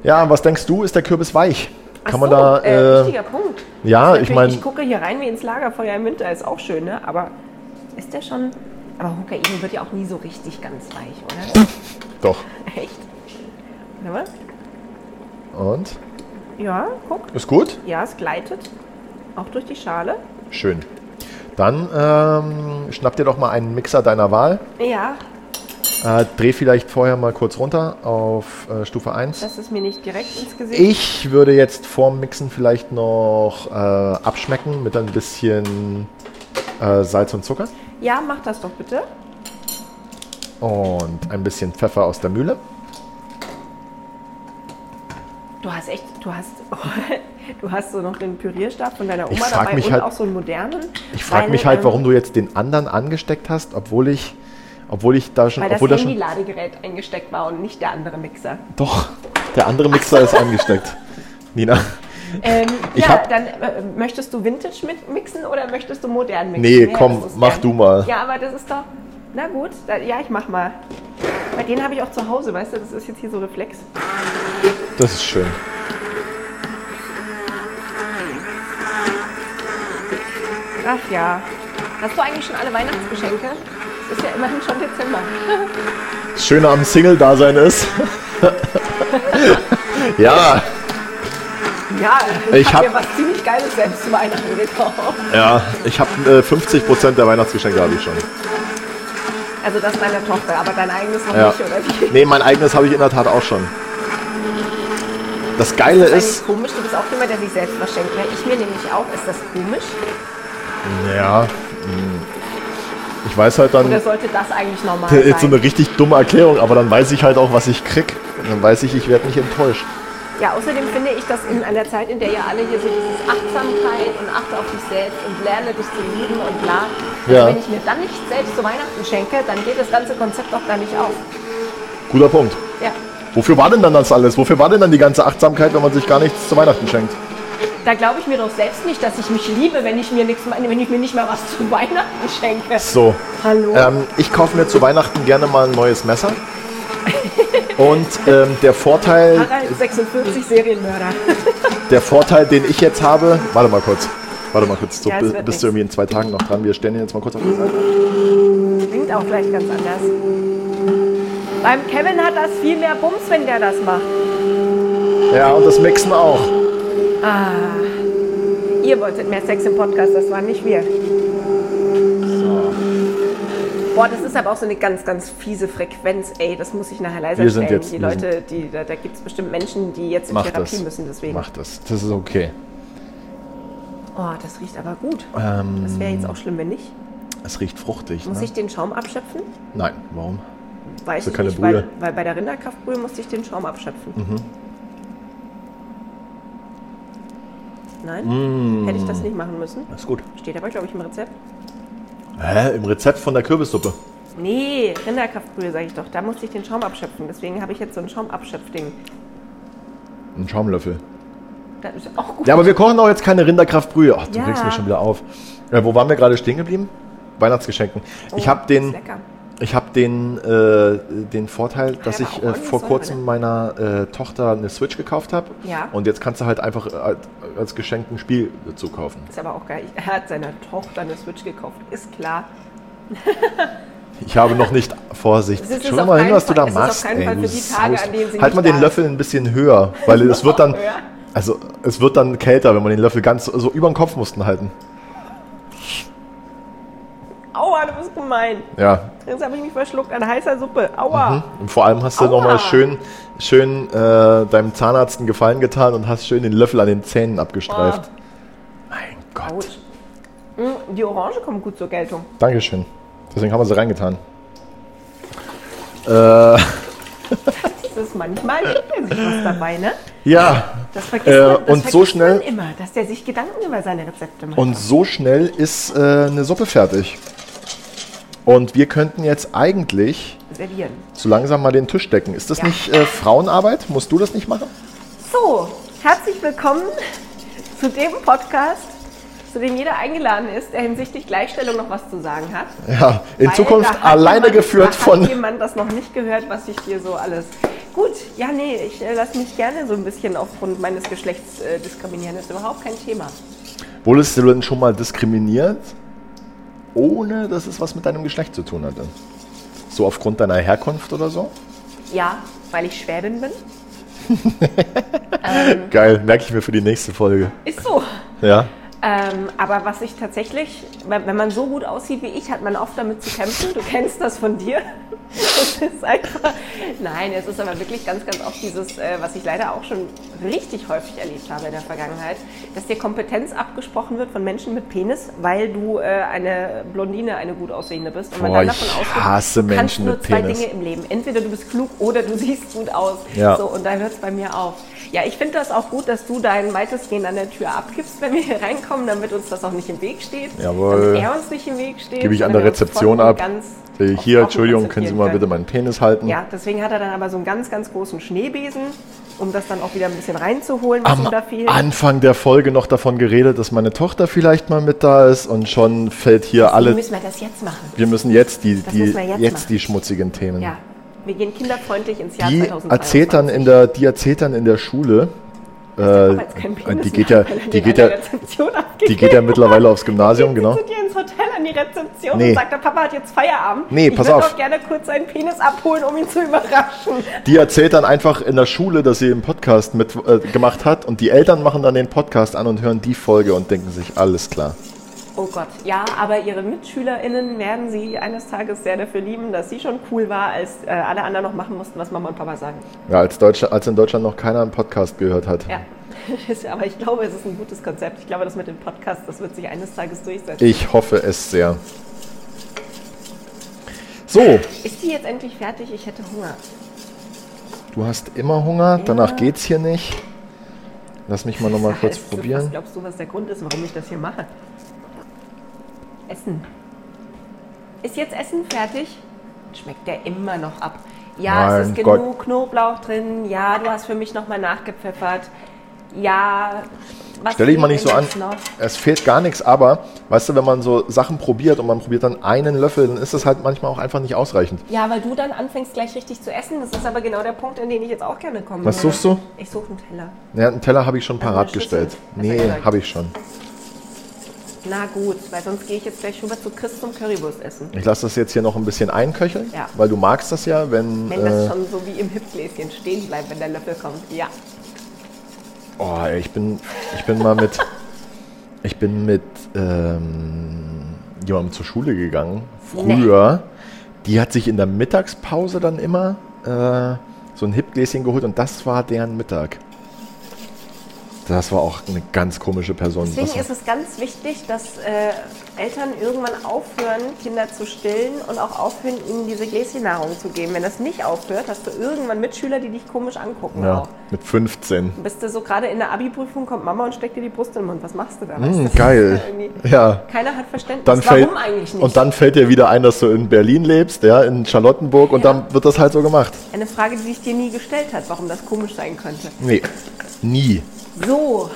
Ja, was denkst du, ist der Kürbis weich? Kann man so, da. äh, Äh, wichtiger Punkt. ja, ich meine, Ich gucke hier rein wie ins Lagerfeuer im Winter, ist auch schön, ne? Aber ist der schon. Aber Hokkaido wird ja auch nie so richtig ganz weich, oder? doch. Echt? Warte mal. Und? Ja, guck. Ist gut? Ja, es gleitet. Auch durch die Schale. Schön. Dann ähm, schnapp dir doch mal einen Mixer deiner Wahl. Ja, Äh, dreh vielleicht vorher mal kurz runter auf äh, Stufe 1. dass es mir nicht direkt ins Gesicht. Ich würde jetzt vorm Mixen vielleicht noch äh, abschmecken mit ein bisschen äh, Salz und Zucker Ja, mach das doch bitte. und ein bisschen Pfeffer aus der Mühle. Du hast echt, du hast, du hast so noch den Pürierstab von deiner Oma dabei mich und halt- auch so einen modernen. Ich frage mich halt, ähm, warum du jetzt den anderen angesteckt hast, obwohl ich, obwohl ich da schon, Weil das obwohl da schon, Handy-Ladegerät eingesteckt war und nicht der andere Mixer. doch, der andere Mixer ist angesteckt. Nina, Ähm, Ich ja, hab- dann äh, möchtest du Vintage mit mixen oder möchtest du modern mixen? Nee, Wie komm, mach gern? du mal. Ja, aber das ist doch. Na gut, da, ja, ich mach mal. Bei denen habe ich auch zu Hause, weißt du, das ist jetzt hier so Reflex. das ist schön. Ach ja. Hast du eigentlich schon alle Weihnachtsgeschenke? Es ist ja immerhin schon Dezember. Das Schöne am Single-Dasein ist, ja, Ja, Ich hab hab- mir was ziemlich Geiles selbst zu Weihnachten gekauft. ja, ich habe äh, 50% der Weihnachtsgeschenke habe ich schon. Also das meiner Tochter, aber dein eigenes noch Ja. nicht, oder wie? Nee, mein eigenes habe ich in der Tat auch schon. Das Geile Das ist ist, eigentlich komisch, du bist auch jemand, der sich selbst was schenkt. Ne? Ich mir nämlich auch. Ist das komisch? Ja, mh, ich weiß halt dann, Oder sollte das eigentlich normal jetzt so sein? eine richtig dumme Erklärung, aber dann weiß ich halt auch, was ich krieg. Und dann weiß ich, ich werde nicht enttäuscht. Ja, außerdem finde ich, dass in einer Zeit, in der ihr alle hier so dieses Achtsamkeit und achte auf dich selbst und lerne dich zu lieben und bla, also Ja. wenn ich mir dann nicht selbst zu Weihnachten schenke, dann geht das ganze Konzept doch gar nicht auf. Guter Punkt. Ja. Wofür war denn dann das alles? Wofür war denn dann die ganze Achtsamkeit, wenn man sich gar nichts zu Weihnachten schenkt? Da glaube ich mir doch selbst nicht, dass ich mich liebe, wenn ich mir, nichts, wenn ich mir nicht mal was zu Weihnachten schenke. So, Hallo? ähm, ich kaufe mir zu Weihnachten gerne mal ein neues Messer. Und ähm, der Vorteil, Harald 46 Serienmörder. der Vorteil, den ich jetzt habe, warte mal kurz, warte mal kurz, so, Ja, bist du irgendwie in zwei Tagen noch dran. Wir stellen ihn jetzt mal kurz auf die Seite. Klingt auch gleich ganz anders. Beim Kevin hat das viel mehr Bums, wenn der das macht. Ja, und das Mixen auch. Ihr wolltet mehr Sex im Podcast, das waren nicht wir. Boah, das ist aber auch so eine ganz, ganz fiese Frequenz, ey. Das muss ich nachher leiser Wir sind stellen. jetzt- die Leute, die, da, da gibt es bestimmt Menschen, die jetzt in Mach Therapie das. müssen deswegen. Mach das. Das ist okay. Oh, das riecht aber gut. Ähm, Das wäre jetzt auch schlimm, wenn nicht. es riecht fruchtig. Muss ne? ich den Schaum abschöpfen? Nein, warum? Weiß ich keine nicht, weil, Brühe. weil bei der Rinderkraftbrühe musste ich den Schaum abschöpfen. Mhm. Nein? Hätte ich das nicht machen müssen? Das ist gut. Steht aber, glaube ich, im Rezept. Hä? Im Rezept von der Kürbissuppe. Nee, Rinderkraftbrühe, sage ich doch. Da musste ich den Schaum abschöpfen. Deswegen habe ich jetzt so ein Schaumabschöpfding. Ein Schaumlöffel. Das ist auch gut. Ja, aber wir kochen auch jetzt keine Rinderkraftbrühe. Ach, du Ja. regst mich schon wieder auf. Äh, wo waren wir gerade stehen geblieben? Weihnachtsgeschenken. ich Oh, habe ist den, lecker. Ich habe den, äh, den Vorteil, dass aber ich äh, vor kurzem ne? meiner äh, Tochter eine Switch gekauft habe. Ja. Und jetzt kannst du halt einfach äh, als Geschenk ein Spiel dazu kaufen. Ist aber auch geil. Er hat seiner Tochter eine Switch gekauft. Ist klar. Ich habe noch nicht Vorsicht. Schau mal hin, was du da machst. keinen ey, Fall du für die Tage, Saus. an denen sie halt mal den Löffel ein bisschen höher, weil es wird dann, also es wird dann kälter, wenn man den Löffel ganz so über den Kopf mussten halten. Aua, du bist gemein. Ja. Jetzt habe ich mich verschluckt an heißer Suppe. Aua. Und vor allem hast du nochmal schön, schön äh, deinem Zahnarzt einen Gefallen getan und hast schön den Löffel an den Zähnen abgestreift. Mein Gott. Mm, Die Orange kommt gut zur Geltung. Dankeschön. Deswegen haben wir sie reingetan. Äh, Das ist manchmal sich was dabei, ne? ja. Das vergisst Äh, man, das und so vergisst schnell- man immer, dass der sich Gedanken über seine Rezepte macht. Und so schnell ist äh, eine Suppe fertig. Und wir könnten jetzt eigentlich Servieren. so langsam mal den Tisch decken. Ist das Ja. nicht äh, Frauenarbeit? Musst du das nicht machen? So, herzlich willkommen zu dem Podcast, zu dem jeder eingeladen ist, der hinsichtlich Gleichstellung noch was zu sagen hat. Ja, in Weil Zukunft alleine jemand, geführt da von. Hat jemand das noch nicht gehört, was ich hier so alles. Gut, ja, nee, ich äh, lasse mich gerne so ein bisschen aufgrund meines Geschlechts äh, diskriminieren. Das ist überhaupt kein Thema. Wurdest du denn schon mal diskriminiert, ohne dass es was mit deinem Geschlecht zu tun hatte? So aufgrund deiner Herkunft oder so? Ja, weil ich Schwäbin bin. Geil, merke ich mir für die nächste Folge. Ist so. Ja. Ähm, aber was ich tatsächlich, wenn, man so gut aussieht wie ich, hat man oft damit zu kämpfen. Du kennst das von dir. es ist einfach, nein, es ist aber wirklich ganz, ganz oft dieses, äh, was ich leider auch schon richtig häufig erlebt habe in der Vergangenheit, dass dir Kompetenz abgesprochen wird von Menschen mit Penis, weil du äh, eine Blondine, eine gut aussehende bist. Und man Boah, dann davon ich ausgeht, hasse du kannst Menschen nur mit zwei Penis. Dinge im Leben. Entweder du bist klug oder du siehst gut aus. Ja. So, und da hört es bei mir auf. Ja, ich finde das auch gut, dass du dein weitestgehend an der Tür abgibst, wenn wir hier reinkommen, damit uns das auch nicht im Weg steht. Jawohl. Damit er uns nicht im Weg steht. Gebe ich an der wir Rezeption ab. Hier, Entschuldigung, können Sie mal konzentrieren bitte können. meinen Penis halten? Ja, deswegen hat er dann aber so einen ganz, ganz großen Schneebesen, um das dann auch wieder ein bisschen reinzuholen, was Am ihm da fehlt. Anfang der Folge noch davon geredet, dass meine Tochter vielleicht mal mit da ist und schon fällt hier Deswegen alle. müssen wir das jetzt machen. Wir müssen jetzt die, Das die, wir jetzt jetzt die schmutzigen Themen. Ja, wir gehen kinderfreundlich ins Jahr Die 2023. erzählt dann in der, die erzählt dann in der Schule. Äh, die geht ja, die geht ja, die geht ja mittlerweile aufs Gymnasium, genau. zu dir ins Hotel an die Rezeption Nee. und sagt, der Papa hat jetzt Feierabend. Nee, ich pass würde auf. doch gerne kurz seinen Penis abholen, um ihn zu überraschen. Die erzählt dann einfach in der Schule, dass sie einen Podcast mit äh, gemacht hat und die Eltern machen dann den Podcast an und hören die Folge und denken sich, alles klar. Oh Gott, ja, aber ihre MitschülerInnen werden sie eines Tages sehr dafür lieben, dass sie schon cool war, als äh, alle anderen noch machen mussten, was Mama und Papa sagen. Ja, als, Deutsche, als in Deutschland noch keiner einen Podcast gehört hat. Ja, aber ich glaube, es ist ein gutes Konzept. Ich glaube, das mit dem Podcast, das wird sich eines Tages durchsetzen. Ich hoffe es sehr. So, Ist die jetzt endlich fertig? Ich hätte Hunger. du hast immer Hunger, danach geht's hier nicht. Lass mich mal nochmal kurz Was probieren. glaubst du, was der Grund ist, warum ich das hier mache? Essen. Ist jetzt Essen fertig? Schmeckt der immer noch ab. Ja, es ist Mein genug Gott. Knoblauch drin. Ja, du hast für mich nochmal nachgepfeffert. Ja, was Stell dich mal nicht so an. Noch? Es fehlt gar nichts, aber weißt du, wenn man so Sachen probiert und man probiert dann einen Löffel, dann ist das halt manchmal auch einfach nicht ausreichend. Ja, weil du dann anfängst gleich richtig zu essen. Das ist aber genau der Punkt, an den ich jetzt auch gerne komme. Was suchst du? Ich suche einen Teller. Ja, einen Teller habe ich schon parat gestellt. Nee, habe ich schon. Na gut, weil sonst gehe ich jetzt gleich rüber zu Chris zum Currywurst essen. Ich lasse das jetzt hier noch ein bisschen einköcheln, Ja. weil du magst das ja, wenn. Wenn das äh, schon so wie im Hüpfgläschen stehen bleibt, wenn der Löffel kommt. Ja. oh, ey, ich bin, ich bin mal mit, ich bin mit ähm, jemandem zur Schule gegangen. Früher. Die hat sich in der Mittagspause dann immer äh, so ein Hipgläschen geholt und das war deren Mittag. Das war auch eine ganz komische Person. Deswegen Das- ist es ganz wichtig, dass äh, Eltern irgendwann aufhören, Kinder zu stillen und auch aufhören, ihnen diese Gläschennahrung zu geben. Wenn das nicht aufhört, hast du irgendwann Mitschüler, die dich komisch angucken. ja, Auch. mit 15. Bist du so gerade in der Abi-Prüfung, kommt Mama und steckt dir die Brust in den Mund. Was machst du da? Mm, Weißt du, das geil. Ja. Keiner hat Verständnis. Dann Warum fällt, eigentlich nicht? Und dann fällt dir wieder ein, dass du in Berlin lebst, ja, in Charlottenburg und Ja. dann wird das halt so gemacht. Eine Frage, die sich dir nie gestellt hat, warum das komisch sein könnte. Nee, nie. So.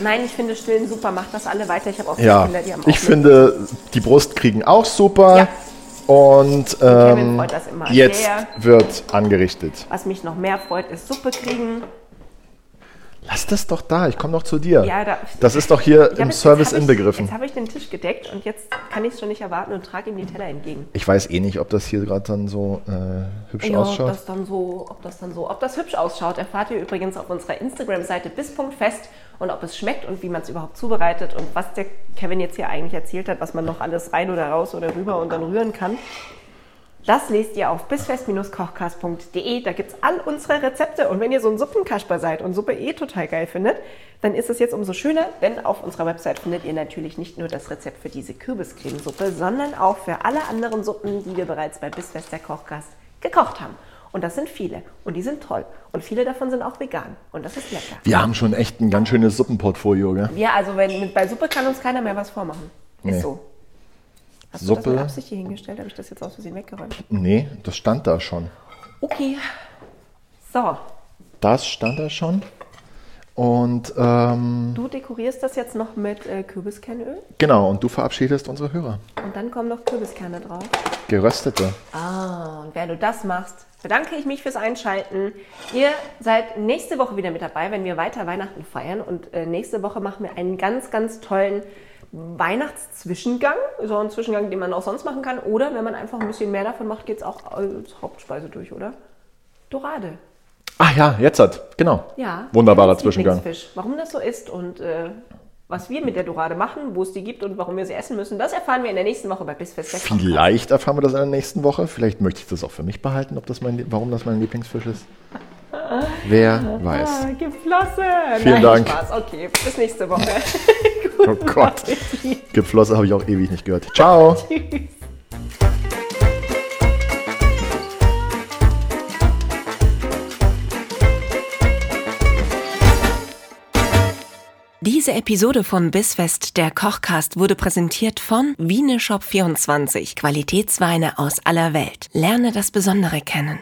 Nein, ich finde Stillen super. Macht das alle weiter. Ich habe auch Ja, Kinder, die haben auch ich finde, die Brust kriegen auch super. Ja. Und ähm, jetzt sehr. wird angerichtet. Was mich noch mehr freut, ist Suppe kriegen. Lass das doch da, ich komme doch zu dir. Ja, da- das ist doch hier Ich im Service ich- inbegriffen. Jetzt habe ich den Tisch gedeckt und jetzt kann ich es schon nicht erwarten und trage ihm die Teller entgegen. Ich weiß eh nicht, ob das hier gerade dann so äh, hübsch Ja, ob ausschaut. das dann so, ob das dann so, ob das hübsch ausschaut, erfahrt ihr übrigens auf unserer Instagram-Seite bis.fest und ob es schmeckt und wie man es überhaupt zubereitet und was der Kevin jetzt hier eigentlich erzählt hat, was man noch alles rein oder raus oder rüber und dann rühren kann. Das lest ihr auf bisfest-kochkast.de. Da gibt es all unsere Rezepte. Und wenn ihr so ein Suppenkasper seid und Suppe eh total geil findet, dann ist es jetzt umso schöner, denn auf unserer Website findet ihr natürlich nicht nur das Rezept für diese Kürbiscremesuppe, sondern auch für alle anderen Suppen, die wir bereits bei Bisfest der Kochkast gekocht haben. Und das sind viele. Und die sind toll. Und viele davon sind auch vegan. Und das ist lecker. Wir haben schon echt ein ganz schönes Suppenportfolio, gell? Ja, also wenn, bei Suppe kann uns keiner mehr was vormachen. Ist Nee. so. Hast du das Suppe. mit Absicht hier hingestellt? Habe ich das jetzt aus Versehen weggeräumt? Nee, das stand da schon. Okay. So, Das stand da schon. Und ähm, du dekorierst das jetzt noch mit äh, Kürbiskernöl genau, und du verabschiedest unsere Hörer. und dann kommen noch Kürbiskerne drauf. Geröstete. Ah, und während du das machst, bedanke ich mich fürs Einschalten. Ihr seid nächste Woche wieder mit dabei, wenn wir weiter Weihnachten feiern. Und äh, nächste Woche machen wir einen ganz, ganz tollen Weihnachtszwischengang. So ein Zwischengang, den man auch sonst machen kann. Oder wenn man einfach ein bisschen mehr davon macht, geht es auch als Hauptspeise durch, oder? Dorade. Ach ja, jetzt hat. Genau. Ja. Wunderbarer Zwischengang. Warum das so ist und äh, Was wir mit der Dorade machen, wo es die gibt und warum wir sie essen müssen, das erfahren wir in der nächsten Woche bei Bissfest. Vielleicht erfahren wir das in der nächsten Woche. Vielleicht möchte ich das auch für mich behalten, ob das mein, warum das mein Lieblingsfisch ist. Wer weiß. Ah, Geflosse. Vielen Nein, Dank. Spaß. Okay, bis nächste Woche. Oh Gott. Geflosse habe ich auch ewig nicht gehört. Ciao. Diese Episode von Bissfest, der Kochcast, wurde präsentiert von Wieneshop24, Qualitätsweine aus aller Welt. Lerne das Besondere kennen.